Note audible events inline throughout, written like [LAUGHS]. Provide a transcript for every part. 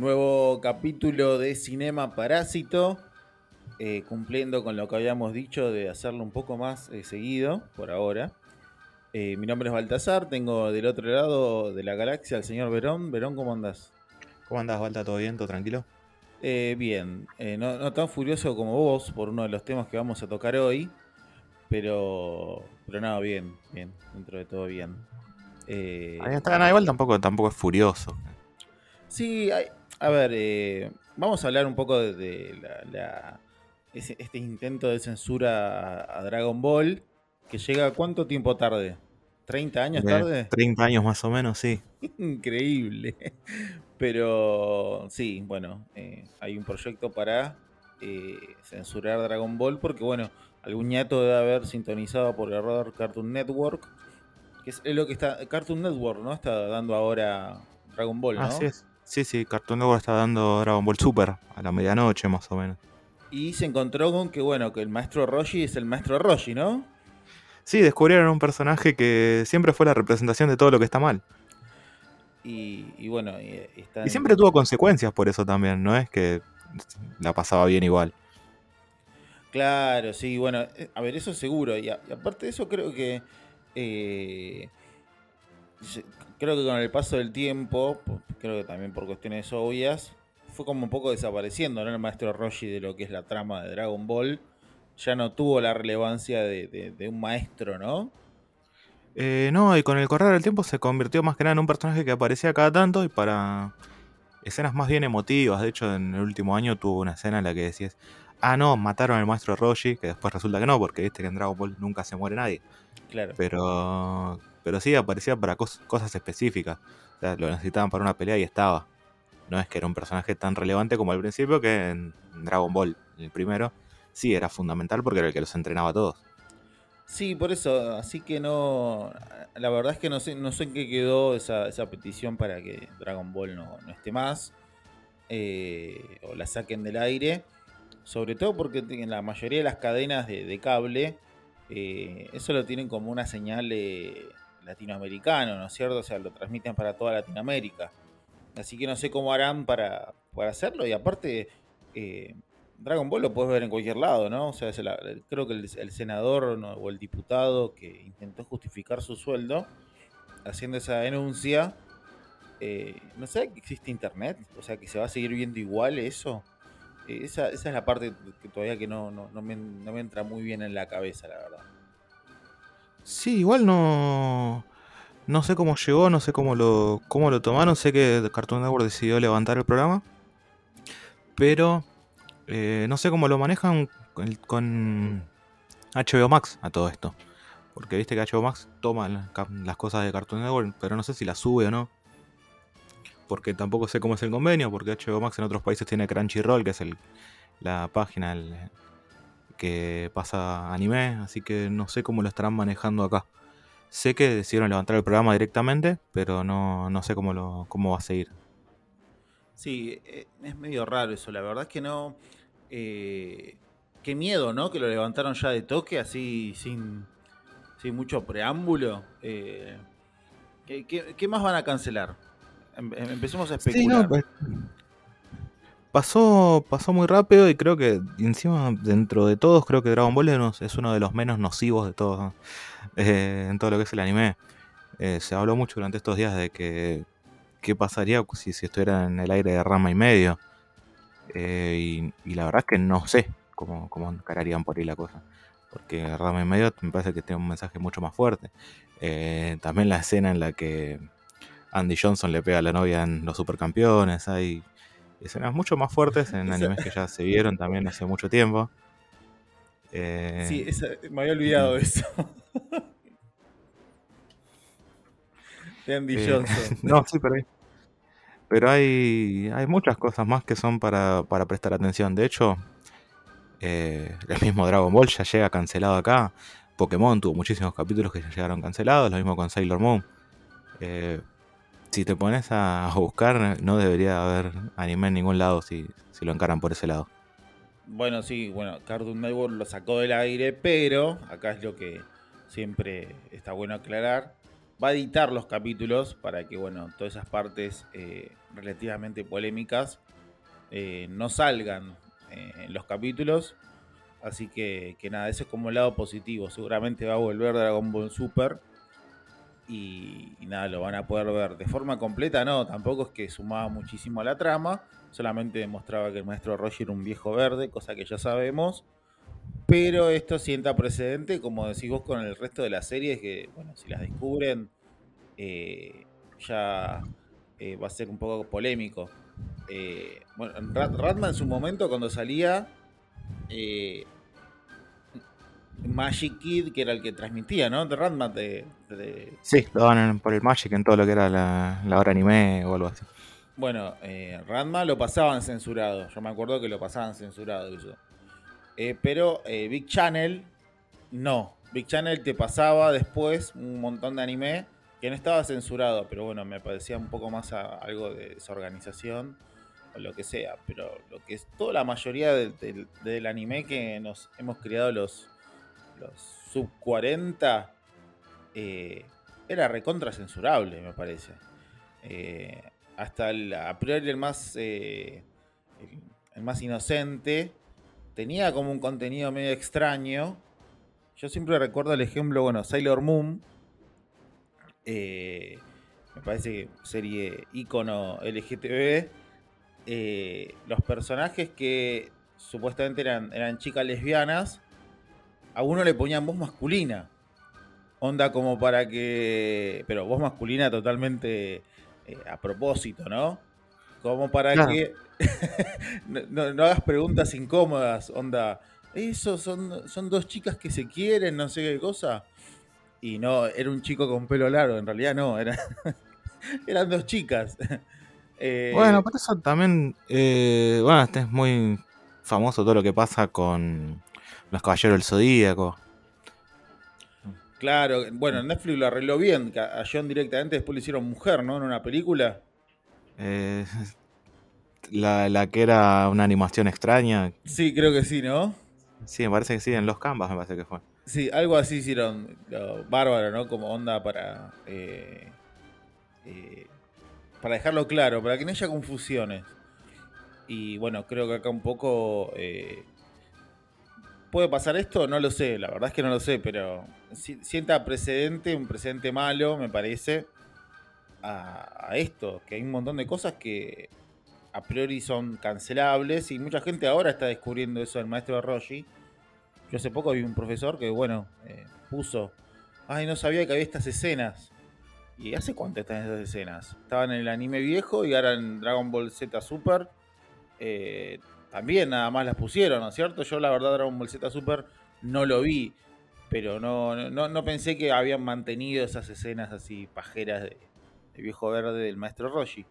Nuevo capítulo de Cinema Parásito, eh, cumpliendo con lo que habíamos dicho de hacerlo un poco más eh, seguido por ahora. Eh, mi nombre es Baltasar, tengo del otro lado de la galaxia al señor Verón. Verón, ¿cómo andás? ¿Cómo andás, Balta? ¿Todo bien? ¿Todo tranquilo? bien, no, no, tan furioso como vos por uno de los temas que vamos a tocar hoy, pero, pero nada, bien, bien, dentro de todo bien. Ahí está, igual tampoco, tampoco es furioso. Sí, a ver, eh, vamos a hablar un poco de, este intento de censura a, Dragon Ball, que llega cuánto tiempo tarde? ¿30 años tarde? 30 años más o menos, sí. [LAUGHS] Increíble. Pero sí, bueno, eh, hay un proyecto para eh, censurar Dragon Ball porque, bueno, algún ñato debe haber sintonizado por error Cartoon Network, que es lo que está, Cartoon Network, ¿no? Está dando ahora Dragon Ball, ¿no? Así es. Sí, sí, Cartoon Network está dando Dragon Ball Super a la medianoche más o menos. Y se encontró con que, bueno, que el maestro Roshi es el maestro Roshi, ¿no? Sí, descubrieron un personaje que siempre fue la representación de todo lo que está mal. Y, bueno, y, siempre tuvo consecuencias por eso también, no es que la pasaba bien igual. Claro, sí, bueno, eh, a ver, eso seguro. Y, aparte de eso, creo que eh, creo que con el paso del tiempo, creo que también por cuestiones obvias, fue como un poco desapareciendo, ¿no? El maestro Roshi de lo que es la trama de Dragon Ball. Ya no tuvo la relevancia de, un maestro, ¿no? Eh, no, y con el correr del tiempo se convirtió más que nada en un personaje que aparecía cada tanto y para escenas más bien emotivas. De hecho, en el último año tuvo una escena en la que decías, ah, no, mataron al maestro Roshi, que después resulta que no, porque viste que en Dragon Ball nunca se muere nadie. Claro. Pero pero sí aparecía para cosas específicas. Lo necesitaban para una pelea y estaba. No es que era un personaje tan relevante como al principio que en Dragon Ball, el primero, sí era fundamental porque era el que los entrenaba a todos. Sí, por eso, así que no. La verdad es que no sé, no sé en qué quedó esa, petición para que Dragon Ball no, esté más. Eh, o la saquen del aire. Sobre todo porque en la mayoría de las cadenas de, cable, eh, eso lo tienen como una señal latinoamericano, ¿no es cierto? O sea, lo transmiten para toda Latinoamérica. Así que no sé cómo harán para, hacerlo. Y aparte, eh, Dragon Ball lo puedes ver en cualquier lado, ¿no? O sea, creo que el, senador o el diputado que intentó justificar su sueldo haciendo esa denuncia, eh, no sé que existe internet, o sea, que se va a seguir viendo igual eso. Eh, esa, es la parte que todavía que no, no, me, no me entra muy bien en la cabeza, la verdad. Sí, igual no. No sé cómo llegó, no sé cómo lo, cómo lo tomaron. Sé que Cartoon Network decidió levantar el programa. Pero eh, no sé cómo lo manejan con, HBO Max a todo esto. Porque viste que HBO Max toma las cosas de Cartoon Network, pero no sé si las sube o no. Porque tampoco sé cómo es el convenio, porque HBO Max en otros países tiene Crunchyroll, que es el, la página, que pasa anime, así que no sé cómo lo estarán manejando acá. Sé que decidieron levantar el programa directamente, pero no, no sé cómo, lo, cómo va a seguir. Sí, eh, es medio raro eso, la verdad es que no... Eh, qué miedo, ¿no? Que lo levantaron ya de toque, así sin, sin mucho preámbulo. Eh, ¿qué, más van a cancelar? Em, em, empecemos a especular. Pues, pasó, pasó muy rápido y creo que encima dentro de todos creo que Dragon Ball es uno de los menos nocivos de todos eh, en todo lo que es el anime. Eh, se habló mucho durante estos días de que qué pasaría si, si estuviera en el aire de rama y medio. Eh, y, la verdad es que no sé cómo, cómo encararían por ahí la cosa. Porque rama y medio me parece que tiene un mensaje mucho más fuerte. también la escena en la que Andy Johnson le pega a la novia en los supercampeones. Hay escenas mucho más fuertes en animes que ya se vieron también hace mucho tiempo. Eh, sí, me había olvidado de eso. [LAUGHS] de Andy eh, Johnson. [LAUGHS] no, sí, pero hay, pero hay, hay muchas cosas más que son para, prestar atención. De hecho, eh, el mismo Dragon Ball ya llega cancelado acá. Pokémon tuvo muchísimos capítulos que ya llegaron cancelados, lo mismo con Sailor Moon. Eh, si te pones a buscar, no debería haber anime en ningún lado si, lo encaran por ese lado. Bueno, sí, bueno, Cartoon Network lo sacó del aire, pero acá es lo que siempre está bueno aclarar. va a editar los capítulos para que, bueno, todas esas partes eh, relativamente polémicas eh, no salgan en los capítulos. Así que, que nada, ese es como el lado positivo. Seguramente va a volver Dragon Ball Super. Y, nada, lo van a poder ver de forma completa. No, tampoco es que sumaba muchísimo a la trama. Solamente demostraba que el maestro Roger era un viejo verde, cosa que ya sabemos. Pero esto sienta precedente, como decís vos, con el resto de las series, que, bueno, si las descubren, eh, ya eh, va a ser un poco polémico. Eh, bueno, Ratman en su momento, cuando salía, Magic Kid, que era el que transmitía, ¿no? De Ratman. De, de... Sí, lo daban por el Magic en todo lo que era la, la hora anime o algo así. Bueno, eh, Ranma lo pasaban censurado. Yo me acuerdo que lo pasaban censurado eso. Eh, pero eh, Big Channel, no. Big Channel te pasaba después un montón de anime que no estaba censurado, pero bueno, me parecía un poco más a, algo de desorganización o lo que sea. Pero lo que es toda la mayoría del, del, del anime que nos hemos criado los, los sub 40 eh, era recontra censurable, me parece. Eh, hasta el, a priori el más, eh, el, más inocente tenía como un contenido medio extraño. Yo siempre recuerdo el ejemplo, bueno, Sailor Moon. Me parece que serie icono LGTB. Los personajes que supuestamente eran, eran chicas lesbianas, a uno le ponían voz masculina. Onda como para que. Pero voz masculina totalmente eh, a propósito, ¿no? Como para claro. que [LAUGHS] no, no, hagas preguntas incómodas, onda. Eso son, son dos chicas que se quieren, no sé qué cosa. Y no, era un chico con pelo largo, en realidad no, era, [LAUGHS] eran dos chicas. [LAUGHS] Eh, bueno, por eso también, eh, bueno, este es muy famoso todo lo que pasa con los Caballeros del Zodíaco. Claro, bueno, Netflix lo arregló bien. A John directamente después le hicieron mujer, ¿no? En una película. Eh, [LAUGHS] la, la, que era una animación extraña. Sí, creo que sí, ¿no? Sí, me parece que sí, en los canvas me parece que fue. Sí, algo así hicieron. Lo, bárbaro, ¿no? Como onda para. Eh, eh, para dejarlo claro, para que no haya confusiones. Y bueno, creo que acá un poco eh, ¿Puede pasar esto? No lo sé, la verdad es que no lo sé, pero sienta precedente, un precedente malo, me parece, a, a, esto, que hay un montón de cosas que a priori son cancelables y mucha gente ahora está descubriendo eso del maestro de Roshi. Yo hace poco vi un profesor que, bueno, eh, puso, ay, no sabía que había estas escenas. ¿Y hace cuánto están esas escenas? Estaban en el anime viejo y ahora en Dragon Ball Z Super. Eh, también nada más las pusieron, ¿no es cierto? Yo la verdad Dragon Ball Z Super no lo vi, pero no, no, no pensé que habían mantenido esas escenas así pajeras de, de, viejo verde del maestro Roshi.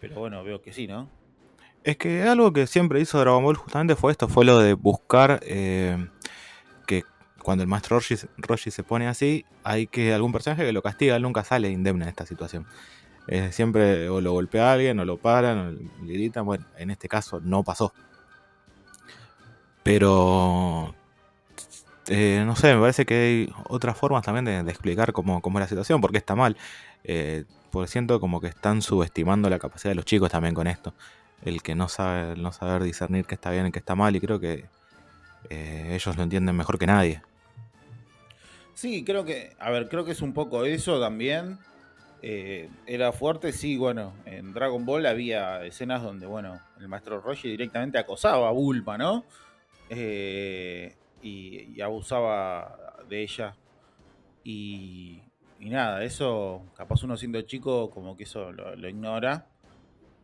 Pero bueno, veo que sí, ¿no? Es que algo que siempre hizo Dragon Ball justamente fue esto, fue lo de buscar eh, que cuando el maestro Roshi, Roshi, se pone así, hay que algún personaje que lo castiga, nunca sale indemne en esta situación. Siempre o lo golpea a alguien, o lo paran, o le gritan. Bueno, en este caso no pasó. Pero eh, no sé, me parece que hay otras formas también de, explicar cómo, cómo, es la situación, porque está mal. Eh, porque siento como que están subestimando la capacidad de los chicos también con esto. El que no sabe, no saber discernir qué está bien y qué está mal, y creo que eh, ellos lo entienden mejor que nadie. Sí, creo que, a ver, creo que es un poco eso también. Eh, era fuerte, sí, bueno, en Dragon Ball había escenas donde, bueno, el maestro Roshi directamente acosaba a Bulma, ¿no? Eh, y, abusaba de ella. Y, nada, eso, capaz uno siendo chico, como que eso lo, ignora.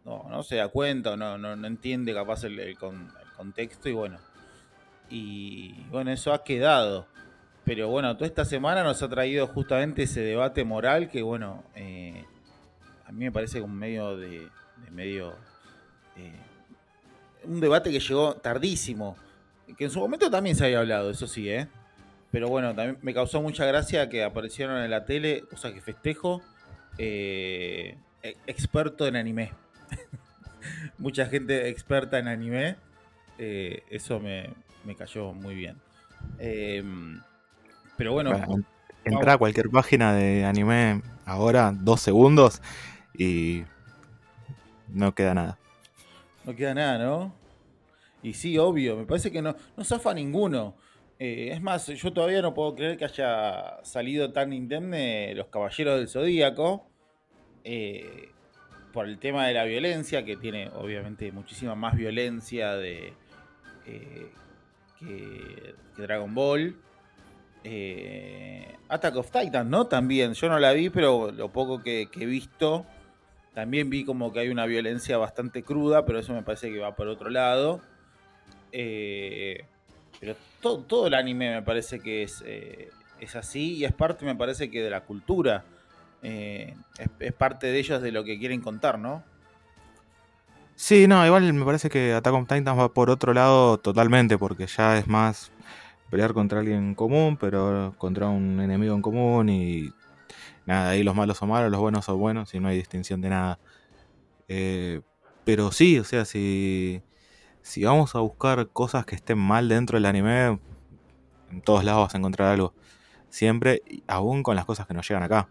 No, no se da cuenta, no, no, no entiende capaz el, con, el, contexto y bueno. Y bueno, eso ha quedado. Pero bueno, toda esta semana nos ha traído justamente ese debate moral que bueno, eh, a mí me parece como medio de, de medio... Eh, un debate que llegó tardísimo que en su momento también se había hablado, eso sí, ¿eh? Pero bueno, también me causó mucha gracia que aparecieron en la tele, o sea que festejo, eh, experto en anime. [LAUGHS] mucha gente experta en anime. Eh, eso me, me, cayó muy bien. Eh, pero bueno. bueno entra a cualquier página de anime ahora dos segundos y no queda nada. No queda nada, ¿no? Y sí, obvio, me parece que no, no zafa ninguno. Eh, es más, yo todavía no puedo creer que haya salido tan indemne los Caballeros del Zodíaco eh, por el tema de la violencia, que tiene obviamente muchísima más violencia de, eh, que, Dragon Ball. Attack of Titan, ¿no? También, yo no la vi, pero lo poco que, que, he visto, también vi como que hay una violencia bastante cruda, pero eso me parece que va por otro lado. Eh, pero todo, el anime me parece que es, eh, es así y es parte, me parece que de la cultura. Eh, es, parte de ellos de lo que quieren contar, ¿no? Sí, no, igual me parece que Attack on Titan va por otro lado totalmente, porque ya es más pelear contra alguien en común, pero contra un enemigo en común y nada, ahí los malos son malos, los buenos son buenos y no hay distinción de nada. pero sí, o sea, si si vamos a buscar cosas que estén mal dentro del anime, en todos lados vas a encontrar algo. Siempre, aún con las cosas que nos llegan acá.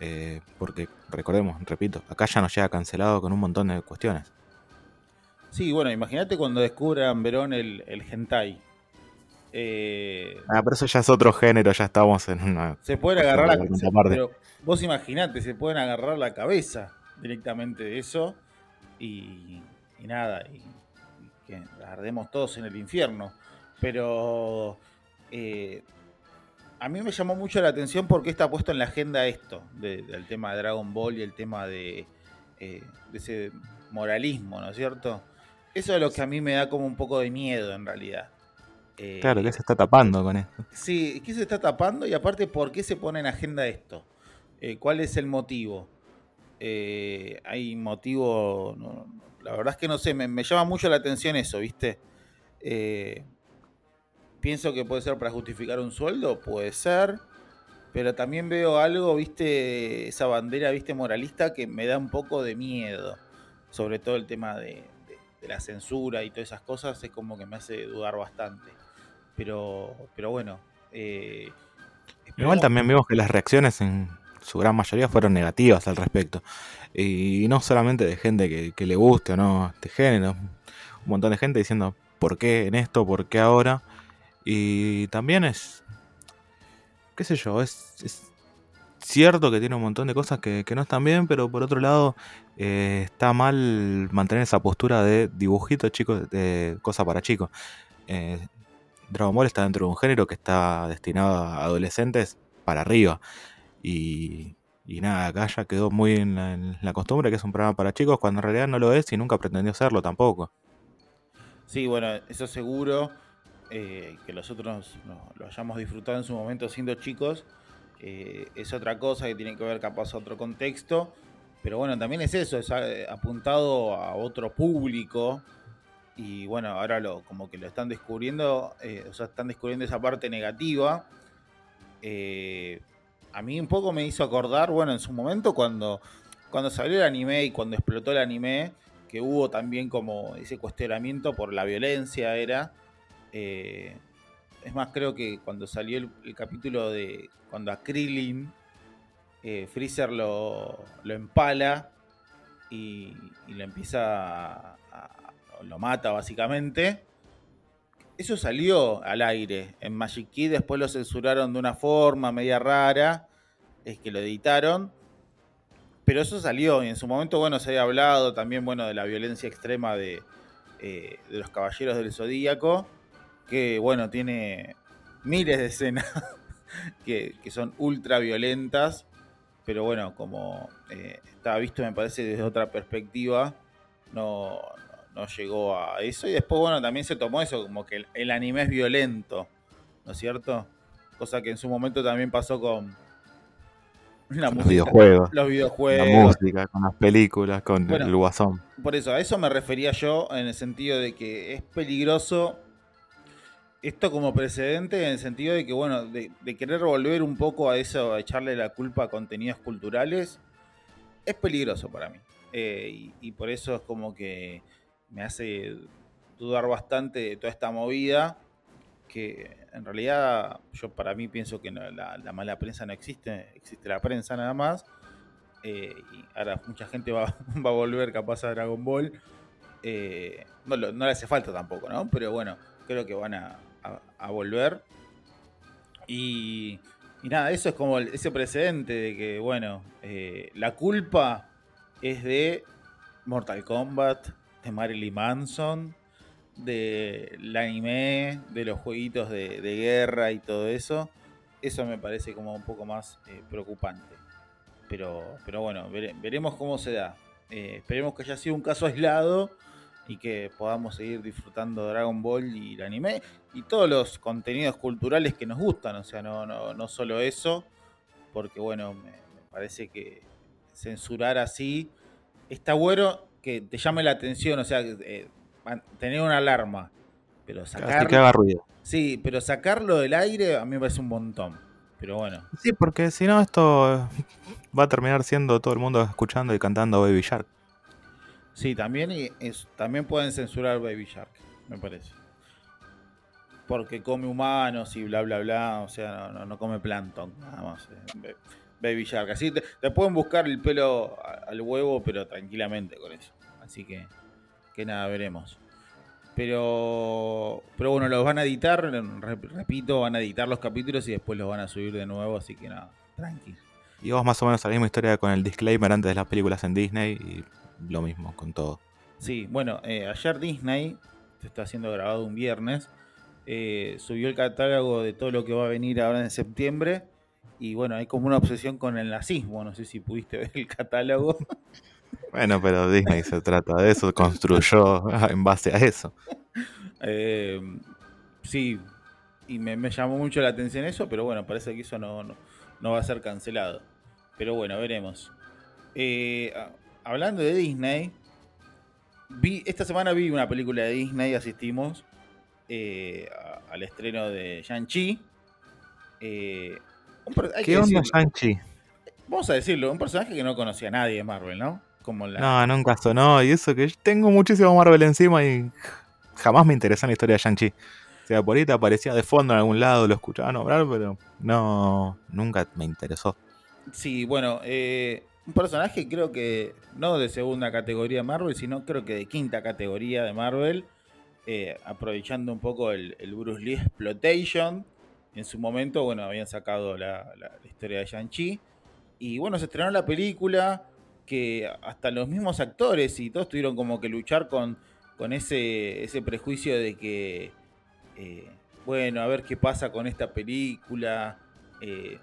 Eh, porque recordemos, repito, acá ya nos llega cancelado con un montón de cuestiones. Sí, bueno, imagínate cuando descubran Verón el, el hentai. Eh, ah, pero eso ya es otro género, ya estamos en una. Se pueden agarrar la cabeza. Pero vos imaginate, se pueden agarrar la cabeza directamente de eso y, y nada. Y que ardemos todos en el infierno. Pero eh, a mí me llamó mucho la atención porque está puesto en la agenda esto, del tema de Dragon Ball y el tema de, eh, ese moralismo, ¿no es cierto? Eso es lo que a mí me da como un poco de miedo en realidad. Eh, claro, ¿qué se está tapando con esto? Sí, ¿qué se está tapando? Y aparte, ¿por qué se pone en agenda esto? ¿Cuál es el motivo? ¿Hay motivo? La verdad es que no sé, me, llama mucho la atención eso, ¿viste? Eh, pienso que puede ser para justificar un sueldo, puede ser, pero también veo algo, ¿viste? Esa bandera, ¿viste? Moralista que me da un poco de miedo, sobre todo el tema de, la censura y todas esas cosas, es como que me hace dudar bastante. Pero, pero bueno. Eh, Igual también vemos que las reacciones en su gran mayoría fueron negativas al respecto. Y no solamente de gente que, le guste o no este género, un montón de gente diciendo por qué en esto, por qué ahora. Y también es, qué sé yo, es, cierto que tiene un montón de cosas que, no están bien, pero por otro lado eh, está mal mantener esa postura de dibujito chicos, de cosa para chicos. Eh, Dragon Ball está dentro de un género que está destinado a adolescentes para arriba. Y nada, acá ya quedó muy en la, costumbre que es un programa para chicos, cuando en realidad no lo es y nunca pretendió serlo tampoco. Sí, bueno, eso seguro. Eh, que nosotros lo hayamos disfrutado en su momento siendo chicos, eh, es otra cosa que tiene que ver capaz a otro contexto. Pero bueno, también es eso, es eh, apuntado a otro público. Y bueno, ahora lo, como que lo están descubriendo, o sea, están descubriendo esa parte negativa a mí un poco me hizo acordar, bueno, en su momento cuando, cuando salió el anime y cuando explotó el anime, que hubo también como ese cuestionamiento por la violencia era. Eh, es más, creo que cuando salió el, capítulo de cuando a Krillin eh, Freezer lo, empala y, y, lo empieza a, lo mata básicamente. Eso salió al aire en Magic después lo censuraron de una forma media rara, es que lo editaron, pero eso salió y en su momento, bueno, se había hablado también, bueno, de la violencia extrema de, eh, los Caballeros del Zodíaco, que, bueno, tiene miles de escenas [LAUGHS] que, son ultra violentas, pero bueno, como eh, estaba visto, me parece, desde otra perspectiva, no, no llegó a eso. Y después, bueno, también se tomó eso, como que el, anime es violento, ¿no es cierto? Cosa que en su momento también pasó con los videojuegos. Los videojuegos. La música, con las películas, con el guasón. Por eso, a eso me refería yo en el sentido de que es peligroso esto como precedente en el sentido de que, bueno, de, querer volver un poco a eso, a echarle la culpa a contenidos culturales, es peligroso para mí. Eh, y, por eso es como que me hace dudar bastante de toda esta movida. que en realidad yo para mí pienso que la, mala prensa no existe, existe la prensa nada más. Eh, y ahora mucha gente va, [LAUGHS] a volver capaz a Dragon Ball. Eh, no, le hace falta tampoco, ¿no? Pero bueno, creo que van a, volver. Y, nada, eso es como ese precedente de que, bueno, eh, la culpa es de Mortal Kombat, de Marilyn Manson, del anime, de los jueguitos de, guerra y todo eso, eso me parece como un poco más eh, preocupante. Pero, pero bueno, veremos cómo se da. Eh, esperemos que haya sido un caso aislado y que podamos seguir disfrutando Dragon Ball y el anime y todos los contenidos culturales que nos gustan, o sea, no, no, no solo eso, porque bueno, me, parece que censurar así está bueno que te llame la atención, o sea, eh, tener una alarma, pero sacarlo. que haga ruido. Sí, pero sacarlo del aire a mí me parece un montón. Pero bueno. Sí, porque si no, esto va a terminar siendo todo el mundo escuchando y cantando Baby Shark. Sí, también, y también pueden censurar Baby Shark, me parece. Porque come humanos y bla, bla, bla. O sea, no, come plancton, nada más. Eh, Baby Shark. Así te, te, pueden buscar el pelo al huevo, pero tranquilamente con eso. Así que que nada, veremos. Pero, pero bueno, los van a editar, repito, van a editar los capítulos y después los van a subir de nuevo, así que nada, tranqui. Y vos más o menos la misma historia con el disclaimer antes de las películas en Disney y lo mismo con todo. Sí, bueno, eh, ayer Disney, se está haciendo grabado un viernes, eh, subió el catálogo de todo lo que va a venir ahora en septiembre. Y bueno, hay como una obsesión con el nazismo, no sé si pudiste [LAUGHS] ver el catálogo. Bueno, pero Disney se trata de eso, construyó [LAUGHS] en base a eso. Eh, sí, y me, llamó mucho la atención eso, pero bueno, parece que eso no, no, va a ser cancelado. Pero bueno, veremos. Eh, hablando de Disney, vi, esta semana vi una película de Disney, asistimos eh, al estreno de Shang-Chi. ¿Qué onda Shang-Chi? Vamos a decirlo, un personaje que no conocía a nadie de Marvel, ¿no? No, nunca sonó. Y eso que yo tengo muchísimo Marvel encima y jamás me interesó la historia de Shang-Chi. O sea, por ahí te aparecía de fondo en algún lado, lo escuchaba nombrar, pero no, nunca me interesó. Sí, bueno, eh, un personaje creo que no de segunda categoría de Marvel, sino creo que de quinta categoría de Marvel, eh, aprovechando un poco el, Bruce Lee Exploitation. En su momento, bueno, habían sacado la, la historia de Shang-Chi. Y bueno, se estrenó la película que hasta los mismos actores y todos tuvieron como que luchar con, con ese, ese prejuicio de que, eh, bueno, a ver qué pasa con esta película. Eh,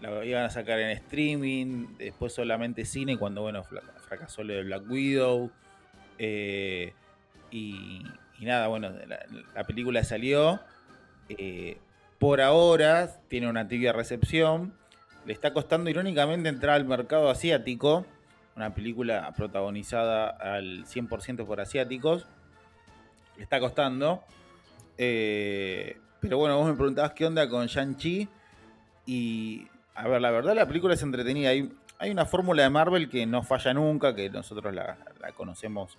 la iban a sacar en streaming, después solamente cine cuando, bueno, fracasó lo de Black Widow. Eh, y, nada, bueno, la, película salió. por ahora tiene una tibia recepción. Le está costando irónicamente entrar al mercado asiático una película protagonizada al 100% por asiáticos. Está costando. Eh, pero bueno, vos me preguntabas qué onda con Shang-Chi. Y, a ver, la verdad la película es entretenida. Hay, hay una fórmula de Marvel que no falla nunca, que nosotros la, conocemos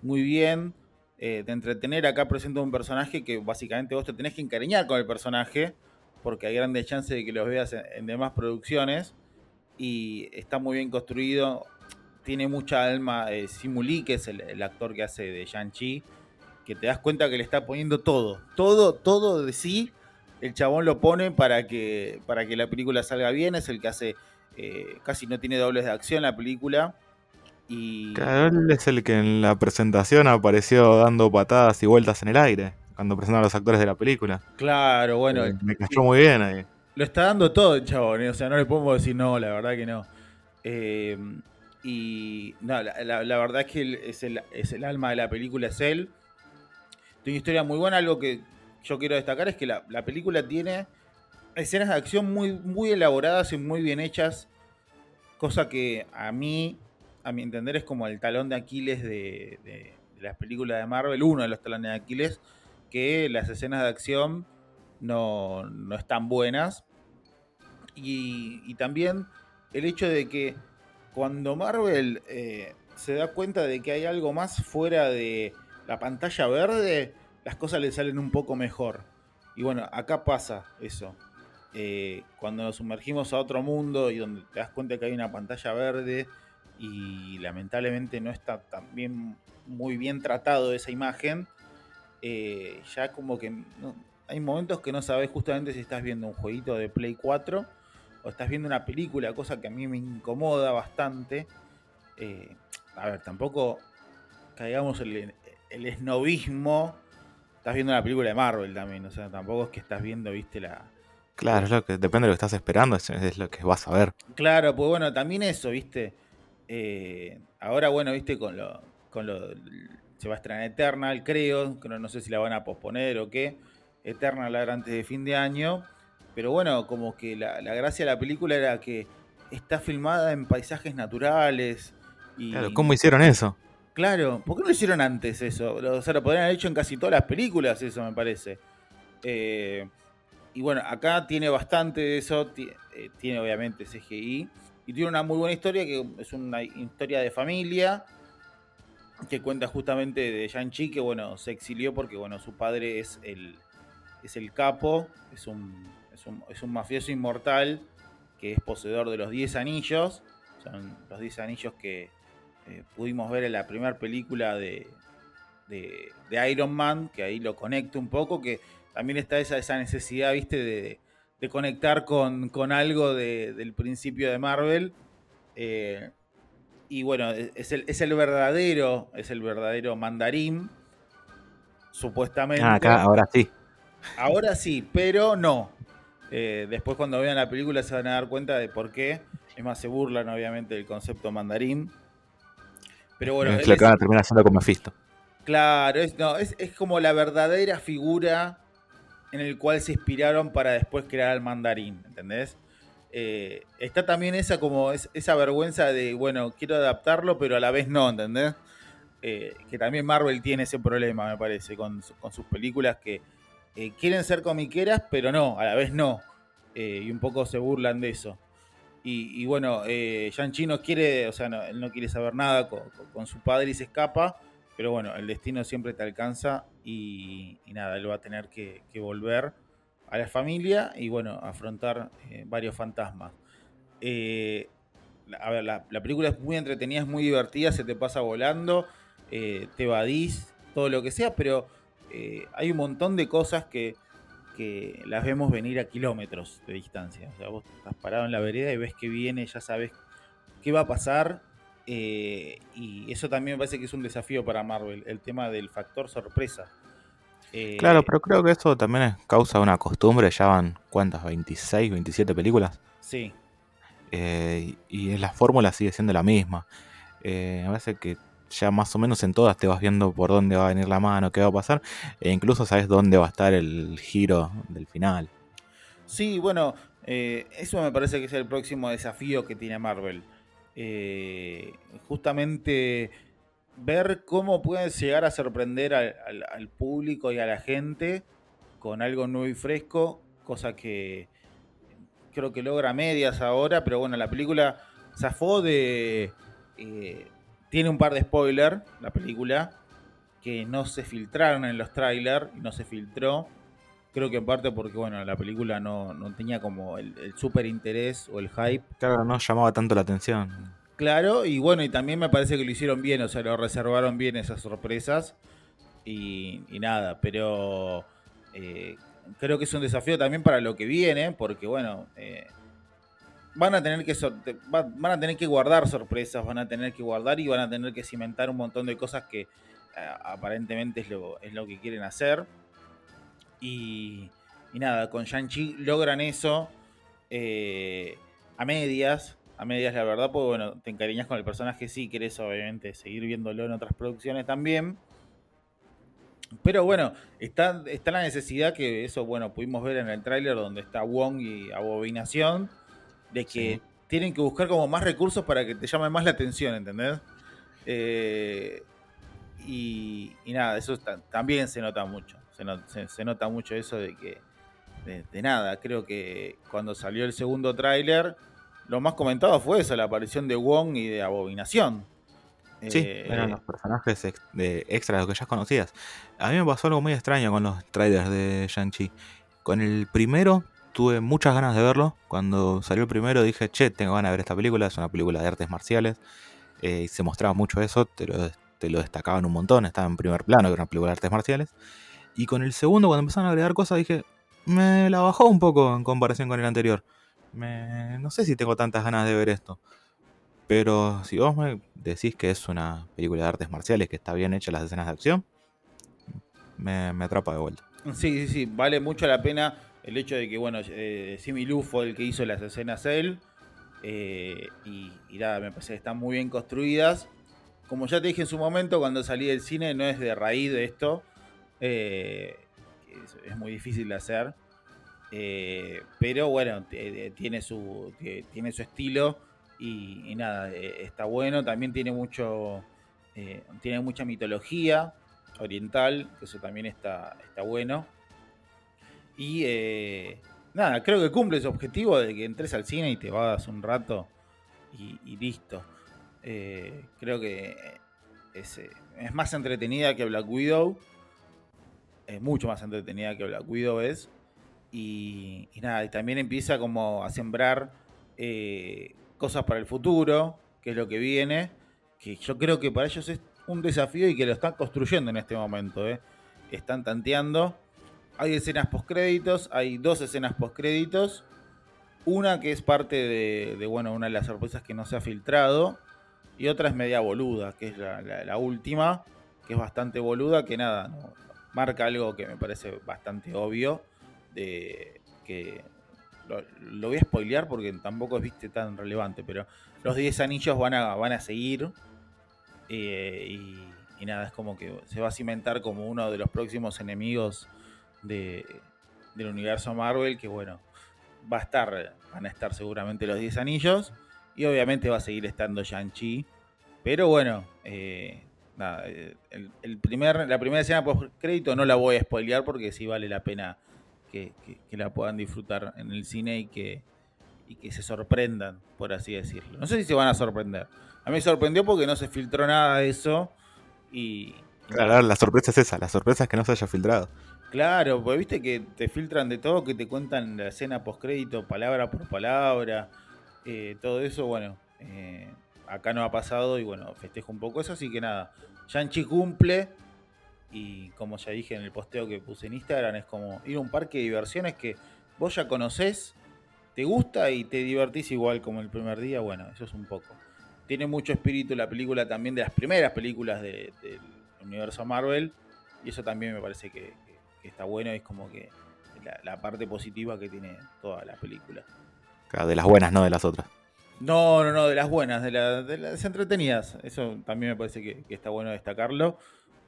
muy bien. Eh, de entretener, acá presenta un personaje que básicamente vos te tenés que encariñar con el personaje, porque hay grandes chances de que los veas en demás producciones. Y está muy bien construido tiene mucha alma. Eh, Simuli, que es el, actor que hace de Shang-Chi, que te das cuenta que le está poniendo todo, todo, todo de sí. El chabón lo pone para que, para que la película salga bien. Es el que hace, eh, casi no tiene dobles de acción la película. Y... Claro, él es el que en la presentación apareció dando patadas y vueltas en el aire cuando presentaron a los actores de la película. Claro, bueno. Eh, me cayó muy bien ahí. Lo está dando todo el chabón, o sea, no le podemos decir no, la verdad que no. Y la, verdad es que es el, es el, alma de la película, es él. Tiene una historia muy buena. Algo que yo quiero destacar es que la, película tiene escenas de acción muy, muy elaboradas y muy bien hechas. Cosa que a mí, a mi entender, es como el talón de Aquiles de, de, las películas de Marvel, uno de los talones de Aquiles, que las escenas de acción no, no están buenas. Y también el hecho de que cuando Marvel eh, se da cuenta de que hay algo más fuera de la pantalla verde, las cosas le salen un poco mejor. Y bueno, acá pasa eso. Eh, cuando nos sumergimos a otro mundo y donde te das cuenta que hay una pantalla verde y lamentablemente no está tan muy bien tratado esa imagen, eh, ya como que hay momentos que no sabes justamente si estás viendo un jueguito de Play 4 o estás viendo una película, cosa que a mí me incomoda bastante. Eh, a ver, tampoco caigamos el, el esnovismo. Estás viendo una película de Marvel también, o sea, tampoco es que estás viendo, viste, la, Claro, es lo que depende de lo que estás esperando, es, lo que vas a ver. Claro, pues bueno, también eso, ¿viste? Eh, ahora, bueno, ¿viste? Con lo, con lo. Se va a estrenar Eternal, creo, que no, sé si la van a posponer o qué. Eternal era antes de fin de año. Pero bueno, como que la, gracia de la película era que está filmada en paisajes naturales. Y, claro, ¿cómo hicieron eso? Claro, ¿por qué no lo hicieron antes eso? O sea, lo podrían haber hecho en casi todas las películas, eso me parece. Eh, y bueno, acá tiene bastante de eso, eh, tiene obviamente CGI y tiene una muy buena historia que es una historia de familia que cuenta justamente de Shang-Chi que bueno, se exilió porque bueno, su padre es el, es el capo, es un, es un, mafioso inmortal que es poseedor de los 10 anillos, son los 10 anillos que eh, pudimos ver en la primera película de, de, de Iron Man, que ahí lo conecta un poco, que también está esa, esa necesidad, viste, de, conectar con, algo del principio de Marvel. Eh, y bueno, es el, es el, verdadero, es el verdadero mandarín, supuestamente. Ah, acá, ahora sí. Ahora sí, pero no. Eh, después cuando vean la película se van a dar cuenta de por qué. Es más, se burlan obviamente del concepto mandarín. Pero bueno. Es lo que van a terminar haciendo con Mephisto. Claro, es, no, es, es como la verdadera figura en el cual se inspiraron para después crear el mandarín, ¿entendés? Eh, está también esa como esa vergüenza de, bueno, quiero adaptarlo, pero a la vez no, ¿entendés? Eh, que también Marvel tiene ese problema, me parece, con, sus películas que eh, quieren ser comiqueras, pero no, a la vez no. y un poco se burlan de eso. Y, bueno, Shang-Chi no quiere, o sea, él no quiere saber nada con su padre y se escapa pero bueno, el destino siempre te alcanza y, nada, él va a tener que, volver a la familia y bueno, afrontar eh, varios fantasmas. Eh, a ver, la, película es muy entretenida, es muy divertida, se te pasa volando, eh, te evadís, todo lo que sea, pero hay un montón de cosas que, que, las vemos venir a kilómetros de distancia. O sea, vos estás parado en la vereda y ves que viene, ya sabes qué va a pasar eh, y eso también me parece que es un desafío para Marvel, el tema del factor sorpresa. Eh, claro, pero creo que eso también es causa de una costumbre, ya van cuántas, 26, 27 películas. Sí. Eh, y la fórmula sigue siendo la misma. me parece que ya más o menos en todas te vas viendo por dónde va a venir la mano, qué va a pasar, e incluso sabes dónde va a estar el giro del final. Sí, bueno, eso me parece que es el próximo desafío que tiene Marvel. Eh, justamente ver cómo pueden llegar a sorprender al, público y a la gente con algo nuevo y fresco, cosa que creo que logra medias ahora, pero bueno, la película zafó de... Eh, tiene un par de spoilers, la película, que no se filtraron en los trailers, no se filtró. Creo que en parte porque, bueno, la película no, tenía como el, el super interés o el hype. Claro, no llamaba tanto la atención. Claro, y bueno, y también me parece que lo hicieron bien, o sea, lo reservaron bien esas sorpresas. Y, nada, pero eh, creo que es un desafío también para lo que viene, porque bueno, eh, van a tener que van a tener que guardar sorpresas, van a tener que guardar y van a tener que cimentar un montón de cosas que eh, aparentemente es lo, es lo que quieren hacer. Y, nada, con Shang-Chi logran eso a medias, a medias la verdad, pues bueno, te encariñas con el personaje, sí, querés obviamente seguir viéndolo en otras producciones también. Pero bueno, está, está la necesidad que eso, bueno, pudimos ver en el tráiler donde está Wong y Abominación, de que tienen que buscar como más recursos para que te llame más la atención, ¿entendés? Eh, y, nada, eso también se nota mucho. Se, nota mucho eso de que, de, nada, creo que cuando salió el segundo tráiler, lo más comentado fue eso, la aparición de Wong y de Abominación. Sí, eh, eran los personajes de extra, los que ya conocías. A mí me pasó algo muy extraño con los trailers de Shang-Chi. Con el primero tuve muchas ganas de verlo. Cuando salió el primero dije, che, tengo ganas de ver esta película. Es una película de artes marciales. Eh, y se mostraba mucho eso, te lo, destacaban un montón. Estaba en primer plano, que era una película de artes marciales. Y con el segundo, cuando empezaron a agregar cosas, dije, me la bajó un poco en comparación con el anterior. Me, no sé si tengo tantas ganas de ver esto. Pero si vos me decís que es una película de artes marciales, que está bien hecha las escenas de acción, me, me atrapa de vuelta. Sí, sí, sí, vale mucho la pena el hecho de que, bueno, eh, Simi Lu fue el que hizo las escenas él. Eh, y, nada, me parece que están muy bien construidas. Como ya te dije en su momento, cuando salí del cine, no es de raíz de esto. Eh, es, muy difícil de hacer. Eh, pero bueno, tiene su, tiene su estilo. Y, nada, está bueno. También tiene mucho. tiene mucha mitología oriental, eso también está, está bueno. Y eh, nada, creo que cumple su objetivo de que entres al cine y te vas un rato y, listo. Eh, creo que es, eh, es, más entretenida que Black Widow. Es mucho más entretenida que Black Widow es. Y, nada, y también empieza como a sembrar cosas para el futuro, que es lo que viene. Que yo creo que para ellos es un desafío y que lo están construyendo en este momento. Están tanteando. Hay escenas postcréditos, hay dos escenas postcréditos. Una que es parte de, bueno, una de las sorpresas que no se ha filtrado. Y otra es media boluda, que es la, última, que es bastante boluda, que nada, marca algo que me parece bastante obvio. De que lo, voy a spoilear porque tampoco es viste tan relevante, pero los 10 anillos van a, van a seguir. Eh, y, nada, es como que se va a cimentar como uno de los próximos enemigos de, del universo Marvel, que bueno, va a estar, van a estar seguramente los 10 anillos, y obviamente va a seguir estando Shang-Chi, pero bueno, eh, nada, primer, la primera escena post crédito no la voy a spoilear porque sí vale la pena que, la puedan disfrutar en el cine y que, y que se sorprendan, por así decirlo. No sé si se van a sorprender. A mí sorprendió porque no se filtró nada de eso y... Claro, la sorpresa es esa, la sorpresa es que no se haya filtrado. Claro, pues viste que te filtran de todo, que te cuentan la escena postcrédito, palabra por palabra, eh, todo eso, bueno, eh, acá no ha pasado y bueno, festejo un poco eso, así que nada, Shang-Chi cumple y como ya dije en el posteo que puse en Instagram, es como ir a un parque de diversiones que vos ya conocés, te gusta y te divertís igual como el primer día, bueno, eso es un poco. Tiene mucho espíritu la película también de las primeras películas de, del universo Marvel y eso también me parece que, que, está bueno, es como que la, la, parte positiva que tiene toda la película. Claro, de las buenas, no de las otras. No, no, no, de las buenas, de, la, de las entretenidas. Eso también me parece que, que, está bueno destacarlo.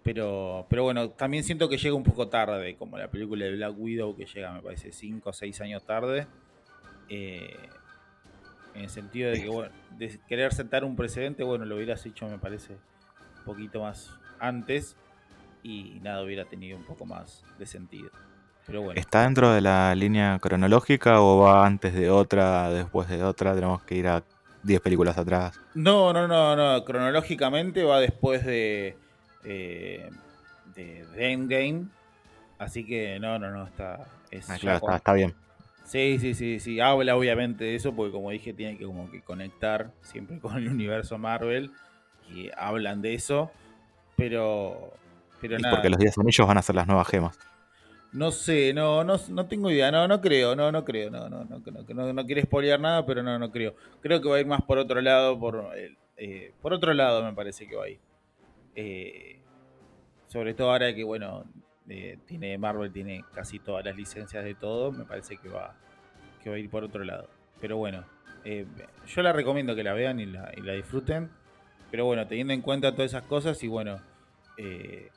Pero, pero bueno, también siento que llega un poco tarde, como la película de Black Widow, que llega, me parece, 5 o 6 años tarde. Eh, en el sentido de que, bueno, de querer sentar un precedente, bueno, lo hubieras hecho, me parece, un poquito más antes y nada hubiera tenido un poco más de sentido. Pero bueno. ¿Está dentro de la línea cronológica o va antes de otra, después de otra? Tenemos que ir a 10 películas atrás. No, no, no, no. Cronológicamente va después de, eh, de, de Endgame. Así que no, no, no, está. Es ah, claro, está, está bien. Sí, sí, sí, sí. Habla obviamente de eso porque como dije tiene que como que conectar siempre [LAUGHS] con el universo Marvel y hablan de eso, pero pero y nada. porque los 10 anillos van a ser las nuevas gemas. No sé, no, no, no tengo idea, no, no creo, no, no creo, no, no, no, no, no, no quiere spoilear nada, pero no, no creo. Creo que va a ir más por otro lado, por, eh, por otro lado me parece que va a ir. Eh, sobre todo ahora que, bueno, eh, tiene Marvel, tiene casi todas las licencias de todo, me parece que va, que va a ir por otro lado. Pero bueno, eh, yo la recomiendo que la vean y la, y la, disfruten. Pero bueno, teniendo en cuenta todas esas cosas y bueno, eh,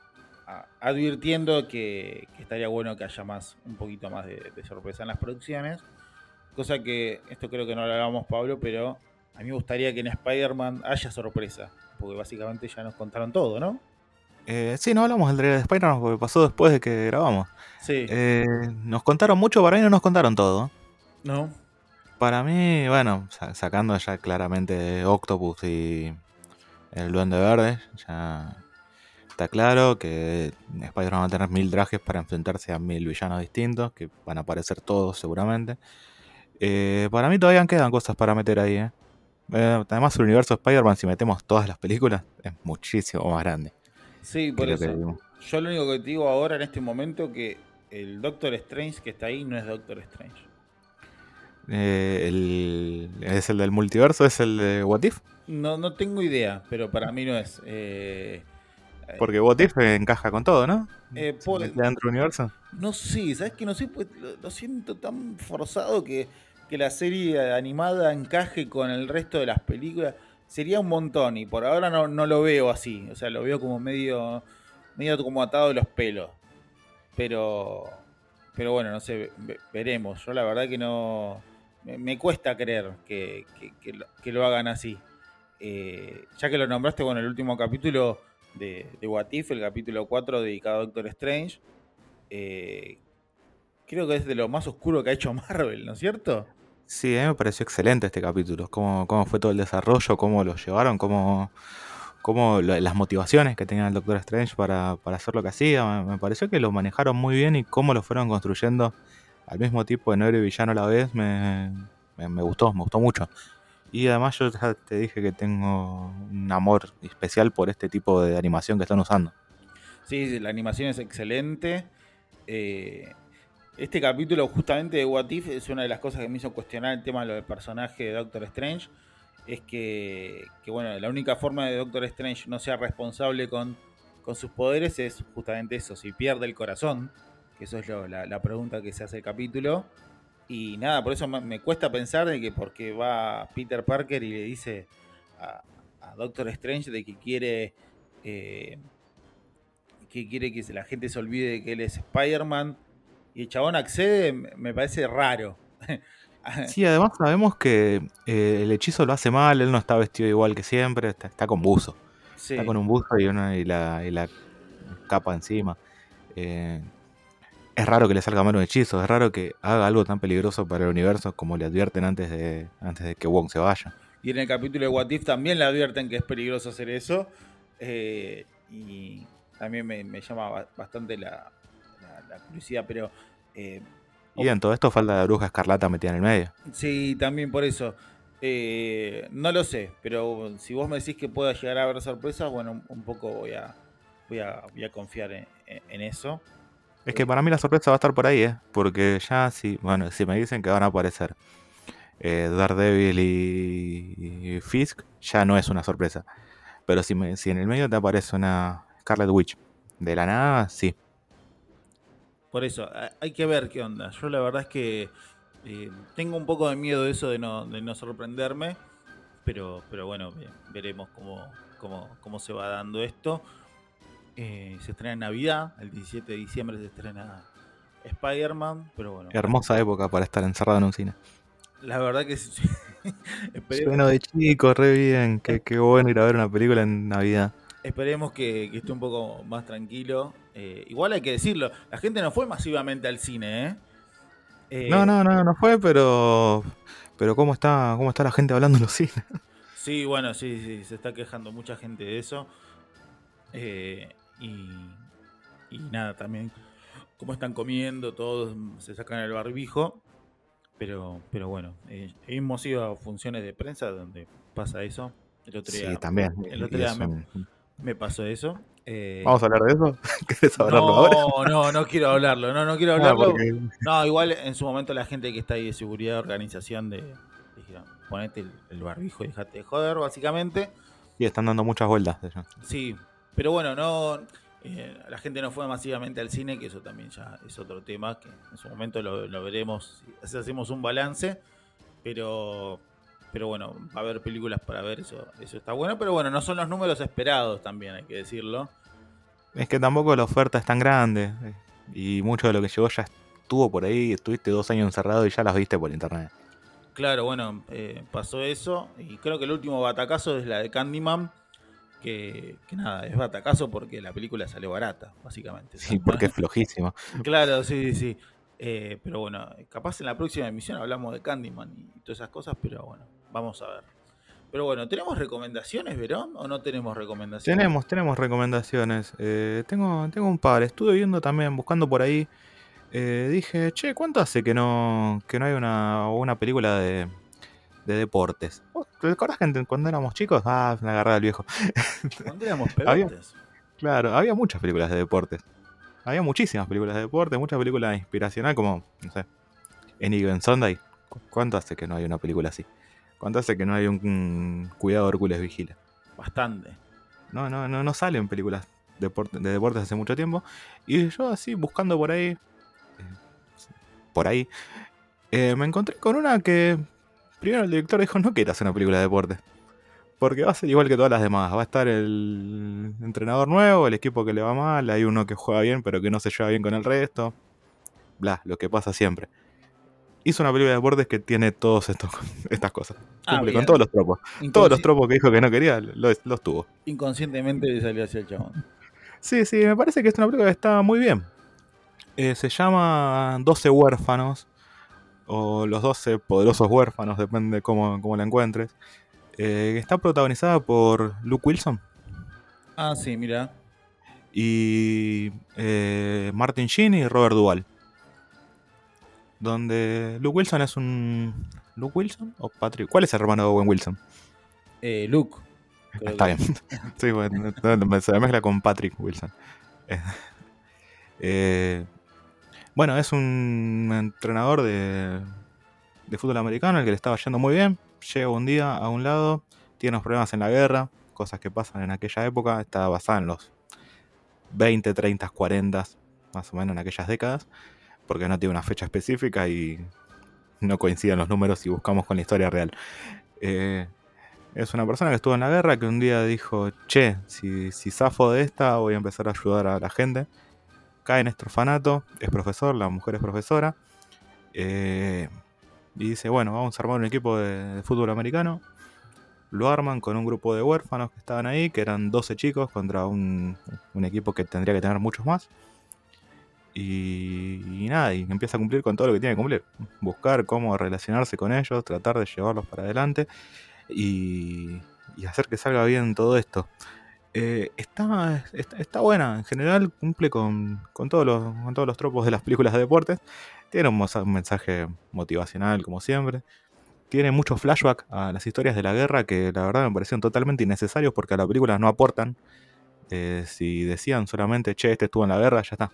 a, advirtiendo que, que, estaría bueno que haya más, un poquito más de, de, sorpresa en las producciones. Cosa que, esto creo que no lo hablábamos Pablo, pero a mí me gustaría que en Spider-Man haya sorpresa. Porque básicamente ya nos contaron todo, ¿no? Eh, sí, no hablamos del trailer de Spider-Man porque pasó después de que grabamos. Sí. Eh, nos contaron mucho, para mí no nos contaron todo. No. Para mí, bueno, sacando ya claramente Octopus y el Duende Verde, ya está claro que Spider-Man va a tener mil trajes para enfrentarse a mil villanos distintos, que van a aparecer todos seguramente. Eh, para mí todavía quedan cosas para meter ahí. ¿eh? Eh, además, el universo Spider-Man, si metemos todas las películas, es muchísimo más grande. Sí, por eso. Yo lo único que te digo ahora en este momento que el Doctor Strange que está ahí no es Doctor Strange. ¿Es el del multiverso? ¿Es el de What If? No, no tengo idea, pero para mí no es. Porque What If encaja con todo, ¿no? por, dentro del universo. No sé, ¿sabes que No sé, pues, lo siento tan forzado que que la serie animada encaje con el resto de las películas sería un montón y por ahora no, lo veo así. O sea, lo veo como medio, medio como atado de los pelos. Pero, pero bueno, no sé, veremos. Yo la verdad que no... Me, cuesta creer que, lo, hagan así. Eh, ya que lo nombraste, bueno, el último capítulo de, de What If, el capítulo 4 dedicado a Doctor Strange, eh, creo que es de lo más oscuro que ha hecho [LAUGHS] Marvel, ¿no es cierto? Sí, a mí me pareció excelente este capítulo. Cómo, cómo fue todo el desarrollo, cómo lo llevaron, cómo, cómo las motivaciones que tenía el Doctor Strange para, para hacer lo que hacía. Me, pareció que lo manejaron muy bien y cómo lo fueron construyendo al mismo tipo de héroe y villano a la vez. Me, me, gustó, me gustó mucho. Y además yo ya te dije que tengo un amor especial por este tipo de animación que están usando. Sí, la animación es excelente. Eh, este capítulo justamente de What If es una de las cosas que me hizo cuestionar el tema del personaje de Doctor Strange. Es que, bueno, la única forma de Doctor Strange no sea responsable con, con sus poderes es justamente eso, si pierde el corazón, que eso es la, pregunta que se hace el capítulo. Y nada, por eso me, cuesta pensar de que porque va Peter Parker y le dice a, Doctor Strange de que quiere... Eh, que quiere que la gente se olvide de que él es Spider-Man y el chabón accede, me parece raro. [LAUGHS] sí, además sabemos que eh, el hechizo lo hace mal, él no está vestido igual que siempre, está, con buzo. Está con un buzo y, una, y, la, capa encima. Eh, es raro que le salga mal un hechizo, es raro que haga algo tan peligroso para el universo como le advierten antes de, antes de que Wong se vaya. Y en el capítulo de What If también le advierten que es peligroso hacer eso. Eh, y también me llama bastante la, la curiosidad, pero... Eh, y en todo esto falta la bruja escarlata metida en el medio. Sí, también por eso. Eh, no lo sé, pero si vos me decís que pueda llegar a haber sorpresas, bueno, un poco voy a, voy a, confiar en, eso. Es que para mí la sorpresa va a estar por ahí, ¿eh? Porque ya si, bueno, si me dicen que van a aparecer eh, Daredevil y, Fisk, ya no es una sorpresa. Pero si, me, si en el medio te aparece una Scarlet Witch de la nada, sí. Por eso, hay que ver qué onda. Yo la verdad es que eh, tengo un poco de miedo de eso de no, de no sorprenderme, pero, pero bueno, veremos cómo, cómo, cómo se va dando esto. Eh, se estrena en Navidad, el 17 de diciembre se estrena Spider-Man, pero bueno. hermosa época para estar encerrado en un cine. La verdad que sí. [LAUGHS] Bueno, de chico, re bien. Qué, qué bueno ir a ver una película en Navidad. Esperemos que, esté un poco más tranquilo. Eh, igual hay que decirlo, la gente no fue masivamente al cine, ¿eh? ¿eh? no, no, no, no fue, pero pero cómo está cómo está la gente hablando en los cines. Sí, bueno, sí, sí, se está quejando mucha gente de eso. Eh, y, y nada, también cómo están comiendo, todos se sacan el barbijo. Pero, pero bueno, hemos ido a funciones de prensa donde pasa eso. El otro día, sí, también. El otro día me pasó eso. Eh, ¿Vamos a hablar de eso? [LAUGHS] ¿Quieres hablarlo no, ahora? No, no quiero hablarlo, no, no quiero ah, hablarlo. No, igual en su momento la gente que está ahí de seguridad, de organización, de, dijeron, ponete el, barbijo y dejate de joder, básicamente. Y están dando muchas vueltas. Sí, pero bueno, no, eh, la gente no fue masivamente al cine, que eso también ya es otro tema, que en su momento lo, lo veremos si hacemos un balance, pero pero bueno, va a haber películas para ver, eso, eso está bueno. Pero bueno, no son los números esperados también, hay que decirlo. Es que tampoco la oferta es tan grande. Eh, y mucho de lo que llegó ya estuvo por ahí, estuviste dos años encerrado y ya las viste por internet. Claro, bueno, eh, pasó eso. Y creo que el último batacazo es la de Candyman. Que, que, nada, es batacazo porque la película salió barata, básicamente. Sí, porque es flojísimo. Claro, sí, sí. Eh, pero bueno, capaz en la próxima emisión hablamos de Candyman y todas esas cosas, pero bueno, vamos a ver. Pero bueno, ¿tenemos recomendaciones, Verón? ¿O no tenemos recomendaciones? Tenemos, tenemos recomendaciones. Eh, tengo, tengo un par. Estuve viendo también, buscando por ahí. eh, dije, che, ¿cuánto hace que no, que no hay una, una película de, de deportes? ¿Vos ¿Te acordás que cuando éramos chicos? Ah, me agarraba el viejo. [LAUGHS] Cuando éramos Había- pegotes. Claro, había muchas películas de deportes. Había muchísimas películas de deportes, muchas películas inspiracionales, como, no sé, Any Given Sunday. ¿Cu- ¿Cuánto hace que no hay una película así? ¿Cuánto hace que no hay un, un Cuidado Hércules Vigila? Bastante. No, no, no, no salen películas de, deporte- de deportes hace mucho tiempo. Y yo así, buscando por ahí, eh, por ahí, eh, me encontré con una que primero el director dijo, no quiero hacer una película de deportes. Porque va a ser igual que todas las demás. Va a estar el entrenador nuevo, el equipo que le va mal, hay uno que juega bien pero que no se lleva bien con el resto. Bla, lo que pasa siempre. Hizo una película de deportes que tiene todas [LAUGHS] estas cosas. Ah, Cumple bien. con todos los tropos. Todos los tropos que dijo que no quería, los, los tuvo. Inconscientemente le salió hacia el chabón. Sí, sí, me parece que es una película que está muy bien. Eh, se llama 12 huérfanos, o los 12 poderosos huérfanos, depende de cómo, cómo la encuentres. Eh, está protagonizada por Luke Wilson Ah, sí, mira. y eh, Martin Sheen y Robert Duvall. Donde Luke Wilson es un... ¿Luke Wilson o Patrick? ¿Cuál es el hermano de Owen Wilson? Eh, Luke. creo Está que- bien. [LAUGHS] Sí, bueno, no, se mezcla con Patrick Wilson. [LAUGHS] Eh, bueno, es un entrenador de, de fútbol americano, el que le estaba yendo muy bien. Llega un día a un lado, tiene unos problemas en la guerra, cosas que pasan en aquella época. Está basada en los 20, 30, 40, más o menos en aquellas décadas, porque no tiene una fecha específica y no coinciden los números si buscamos con la historia real. Eh, es una persona que estuvo en la guerra que un día dijo, che, si, si zafo de esta voy a empezar a ayudar a la gente. Cae en este orfanato, es profesor, la mujer es profesora. eh, y dice, bueno, vamos a armar un equipo de, fútbol americano. Lo arman con un grupo de huérfanos que estaban ahí, que eran 12 chicos contra un, un equipo que tendría que tener muchos más. Y, y nada, y empieza a cumplir con todo lo que tiene que cumplir. Buscar cómo relacionarse con ellos, tratar de llevarlos para adelante y, y hacer que salga bien todo esto. Eh, está, está, buena, en general cumple con, con, todos los, con todos los tropos de las películas de deportes. Tiene un, mensaje motivacional, como siempre. Tiene mucho flashback a las historias de la guerra que la verdad me parecieron totalmente innecesarios porque a la película no aportan. Eh, si decían solamente, che, este estuvo en la guerra, ya está.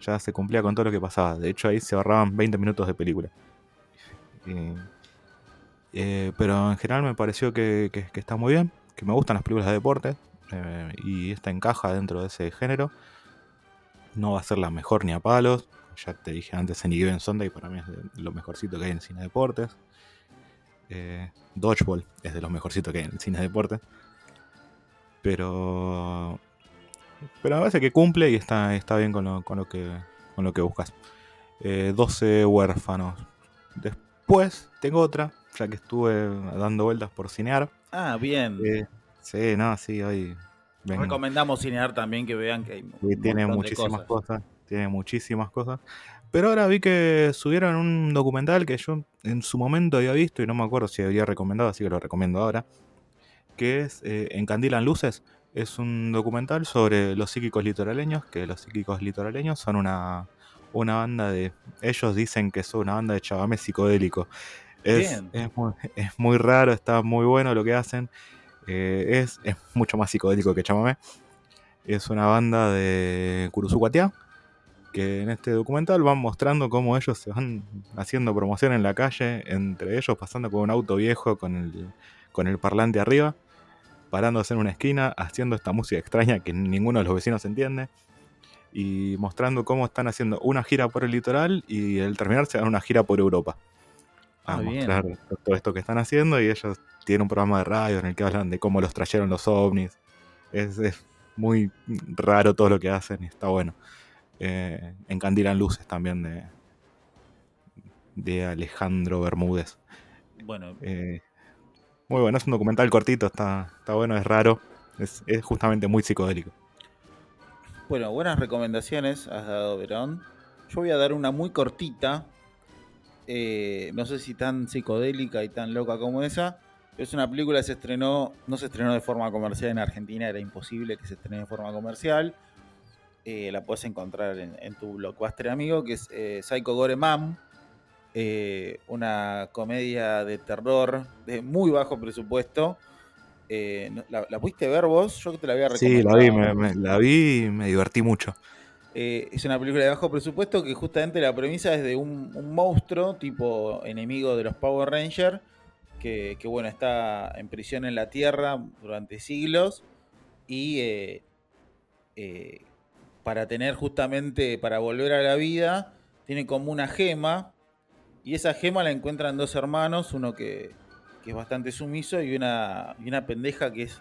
Ya se cumplía con todo lo que pasaba. De hecho, ahí se ahorraban 20 minutos de película. Eh, pero en general me pareció que, que- está muy bien, que me gustan las películas de deporte eh, y esta encaja dentro de ese género. No va a ser la mejor ni a palos. Ya te dije antes, en Given Sunday para mí es de lo mejorcito que hay en cine de deportes. Eh, Dodgeball es de los mejorcitos que hay en cine de deportes. Pero. Pero me parece que cumple y está, está bien con lo, con lo que, con lo que buscas. Eh, 12 huérfanos. Después tengo otra, ya que estuve dando vueltas por cinear. Ah, bien. Eh, sí, no, sí, hoy. vengo- Recomendamos cinear también que vean que hay Sí, tiene muchísimas cosas. cosas. Tiene muchísimas cosas. Pero ahora vi que subieron un documental que yo en su momento había visto y no me acuerdo si había recomendado, así que lo recomiendo ahora. Que es eh, Encandilan Luces. Es un documental sobre los psíquicos litoraleños, que los psíquicos litoraleños son una, una banda de... Ellos dicen que son una banda de chavame psicodélico. Es, Bien. es, muy, es muy raro, está muy bueno lo que hacen. Eh, es, es mucho más psicodélico que chamamé. Es una banda de Curuzucuatiá, que en este documental van mostrando cómo ellos se van haciendo promoción en la calle, entre ellos pasando con un auto viejo con el, con el parlante arriba, parándose en una esquina, haciendo esta música extraña que ninguno de los vecinos entiende, y mostrando cómo están haciendo una gira por el litoral y al terminar se dan una gira por Europa. A Ah, bien. mostrar todo esto que están haciendo y ellos tienen un programa de radio en el que hablan de cómo los trajeron los ovnis. Es, es muy raro todo lo que hacen y está bueno. Eh, encandilan luces también de, de Alejandro Bermúdez. Bueno, Eh, muy bueno, es un documental cortito, está, está bueno, es raro, es, es justamente muy psicodélico. bueno, buenas recomendaciones has dado, Verón. Yo voy a dar una muy cortita. eh, no sé si tan psicodélica y tan loca como esa. Es una película que se estrenó, no se estrenó de forma comercial en Argentina, era imposible que se estrene de forma comercial. Eh, la puedes encontrar en, tu blockbuster amigo, que es eh, Psycho Gore Mam, eh, una comedia de terror de muy bajo presupuesto. ¿la, pudiste ver vos? Yo que te la había recomendado. Sí, la vi, me, la vi y me divertí mucho. es una película de bajo presupuesto que justamente la premisa es de un, monstruo tipo enemigo de los Power Rangers que, que, bueno, está en prisión en la Tierra durante siglos y eh, para tener justamente, para volver a la vida, tiene como una gema. Y esa gema la encuentran dos hermanos, uno que, es bastante sumiso y una, y una pendeja que es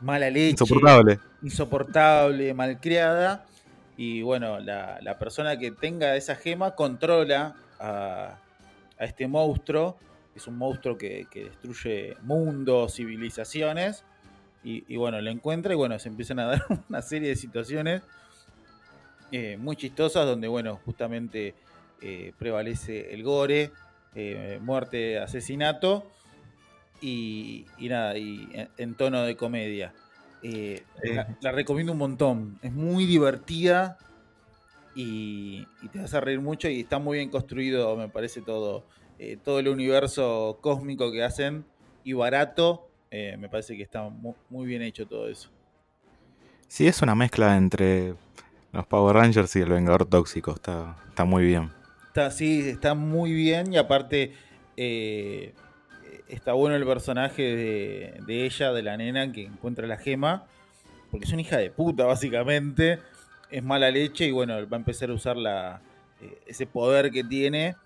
mala leche. Insoportable. Insoportable, malcriada. Y bueno, la, persona que tenga esa gema controla a, este monstruo. Es un monstruo que, destruye mundos, civilizaciones. Y, y, bueno, lo encuentra y bueno, se empiezan a dar [LAUGHS] una serie de situaciones eh, muy chistosas, donde, bueno, justamente eh, prevalece el gore, eh, muerte, asesinato y, nada, y en, tono de comedia. La, recomiendo un montón, es muy divertida y, te vas a reír mucho y está muy bien construido, me parece todo, todo el universo cósmico que hacen y barato, me parece que está muy, muy bien hecho todo eso. Sí, es una mezcla entre los Power Rangers y el Vengador Tóxico, está, está muy bien. Está, sí, está muy bien y aparte eh, está bueno el personaje de, ella, de la nena que encuentra la gema, porque es una hija de puta básicamente, es mala leche y bueno, va a empezar a usar la, eh, ese poder que tiene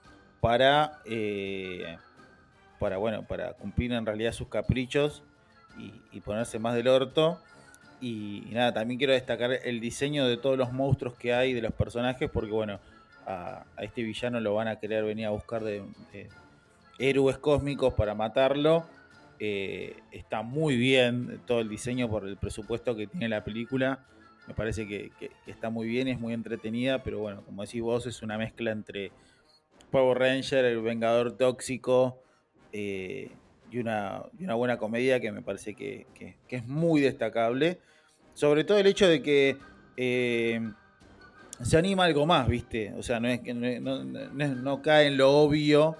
para, eh, para, bueno, para cumplir en realidad sus caprichos y, ponerse más del orto. Y, nada, también quiero destacar el diseño de todos los monstruos que hay de los personajes, porque bueno, a, este villano lo van a querer venir a buscar de, héroes cósmicos para matarlo. Eh, está muy bien todo el diseño por el presupuesto que tiene la película. Me parece que, está muy bien es muy entretenida, pero bueno, como decís vos, es una mezcla entre Power Ranger, el Vengador Tóxico eh, y, una, una, buena comedia que me parece que, es muy destacable. Sobre todo el hecho de que eh, se anima algo más, ¿viste? O sea, no es que no, cae en lo obvio.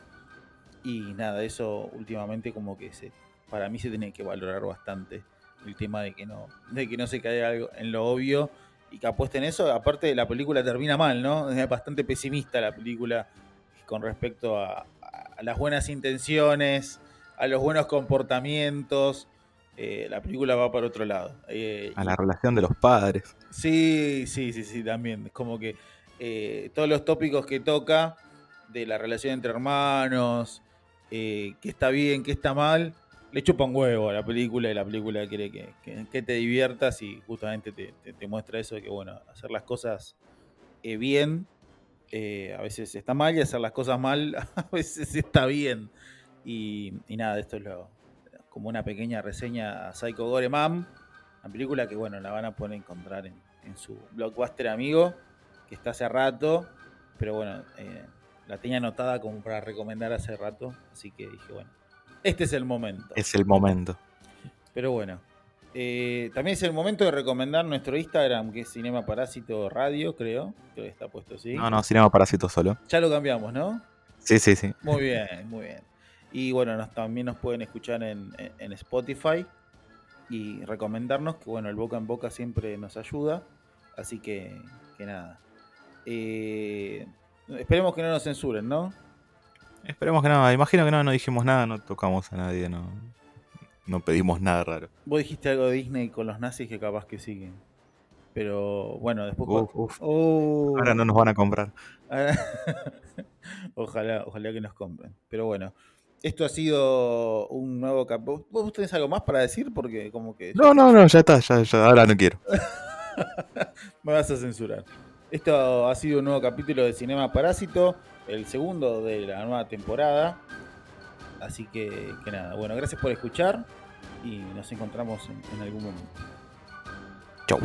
Y nada, eso últimamente como que se, para mí se tiene que valorar bastante. El tema de que no, de que no se cae algo en lo obvio y que apuesten eso. Aparte, la película termina mal, ¿no? Es bastante pesimista la película con respecto a las buenas intenciones, a los buenos comportamientos. Eh, la película va para otro lado. Eh, a la relación de los padres. Sí, sí, sí, sí, también. Es como que eh, todos los tópicos que toca de la relación entre hermanos, que está bien, que está mal, le chupa un huevo a la película y la película quiere que, te diviertas y justamente te, muestra eso de que, bueno, hacer las cosas bien a veces está mal y hacer las cosas mal [LAUGHS] a veces está bien. Y, y nada, esto es lo, como una pequeña reseña a Psycho Gore una película que bueno, la van a poder encontrar en, su blockbuster amigo, que está hace rato, pero bueno, eh, la tenía anotada como para recomendar hace rato, así que dije, bueno, este es el momento. Es el momento. Pero bueno, eh, también es el momento de recomendar nuestro Instagram, que es Cinema Parásito Radio, creo, que está puesto así. No, no, Cinema Parásito solo. Ya lo cambiamos, ¿no? Sí, sí, sí. Muy bien, muy bien. Y bueno, también nos pueden escuchar en, Spotify y recomendarnos, que bueno, el boca en boca siempre nos ayuda. Así que, que nada. Eh, esperemos que no nos censuren, ¿no? Esperemos que no. Imagino que no, no dijimos nada, no tocamos a nadie, no, no pedimos nada raro. Vos dijiste algo de Disney con los nazis que capaz que siguen. Pero bueno, después. Oh. Ahora no nos van a comprar. [LAUGHS] ojalá, ojalá que nos compren. Pero bueno. Esto ha sido un nuevo capítulo. ¿Vos tenés algo más para decir? Porque como que... No, no, no, ya está, ya, ya ahora no quiero. [LAUGHS] Me vas a censurar. Esto ha sido un nuevo capítulo de Cinema Parásito, el segundo de la nueva temporada. Así que, que nada, bueno, gracias por escuchar y nos encontramos en, algún momento. Chau.